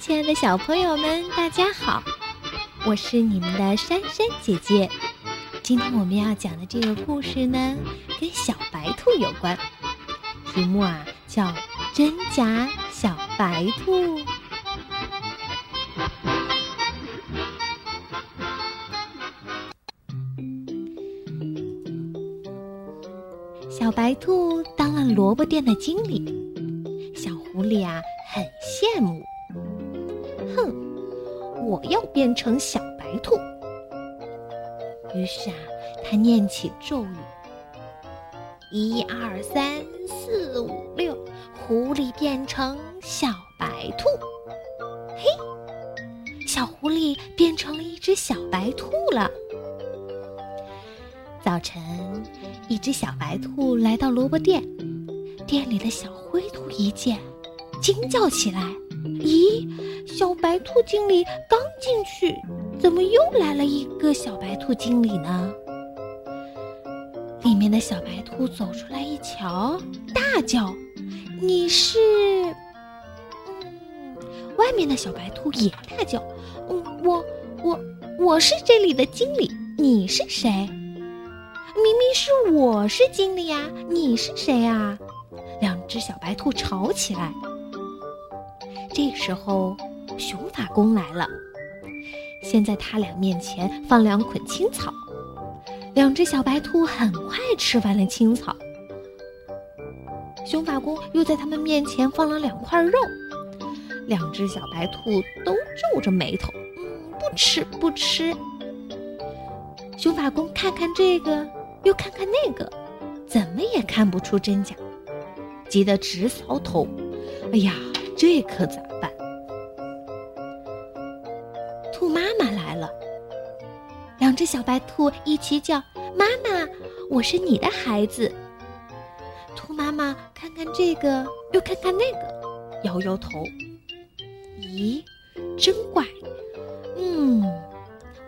亲爱的小朋友们，大家好！我是你们的珊珊姐姐。今天我们要讲的这个故事呢，跟小白兔有关，题目啊叫《真假小白兔》。小白兔当了萝卜店的经理，小狐狸啊很羡慕。要变成小白兔。于是啊，他念起咒语：一二三四五六，狐狸变成小白兔。嘿，小狐狸变成了一只小白兔了。早晨，一只小白兔来到萝卜店，店里的小灰兔一见，惊叫起来：“，小白兔经理刚进去，怎么又来了一个小白兔经理呢？”里面的小白兔走出来一瞧，大叫：“你是？”嗯，外面的小白兔也大叫：“嗯，我我我是这里的经理，你是谁？”明明是我是经理呀，你是谁啊？两只小白兔吵起来。这时候，熊法公来了，先在他俩面前放两捆青草。两只小白兔很快吃完了青草。熊法公又在他们面前放了两块肉，两只小白兔都皱着眉头，嗯，不吃不吃。熊法公看看这个。又看看那个，怎么也看不出真假，急得直搔头。哎呀，这可咋办？兔妈妈来了，两只小白兔一起叫：“妈妈，我是你的孩子。”兔妈妈看看这个，又看看那个，摇摇头。咦，真怪。嗯，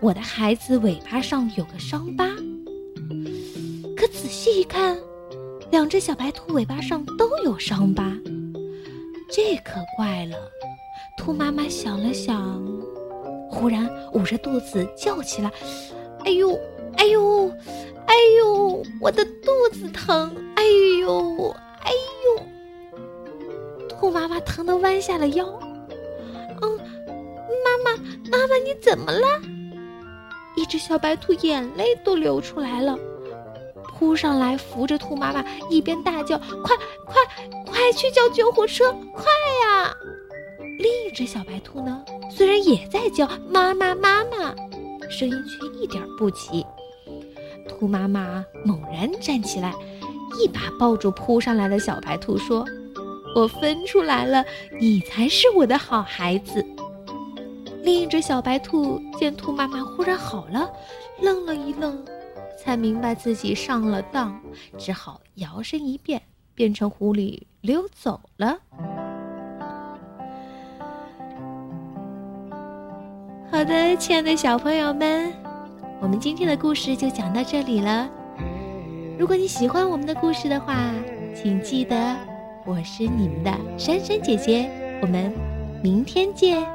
我的孩子尾巴上有个伤疤。可仔细一看，两只小白兔尾巴上都有伤疤，这可怪了。兔妈妈想了想，忽然捂着肚子叫起来：“哎呦，哎呦，哎呦，我的肚子疼！哎呦，哎呦！”兔妈妈疼得弯下了腰。嗯，妈妈，妈妈，你怎么了？一只小白兔眼泪都流出来了。扑上来扶着兔妈妈，一边大叫：“快快快去叫救护车！快呀！”只小白兔呢，虽然也在叫“妈妈妈妈”，声音却一点不齐。兔妈妈猛然站起来，一把抱住扑上来的小白兔，说：“我分出来了，你才是我的好孩子。”另一只小白兔见兔妈妈忽然好了，愣了一愣。才明白自己上了当，只好摇身一变，变成狐狸溜走了。好的，亲爱的小朋友们，我们今天的故事就讲到这里了。如果你喜欢我们的故事的话，请记得我是你们的珊珊姐姐。我们明天见。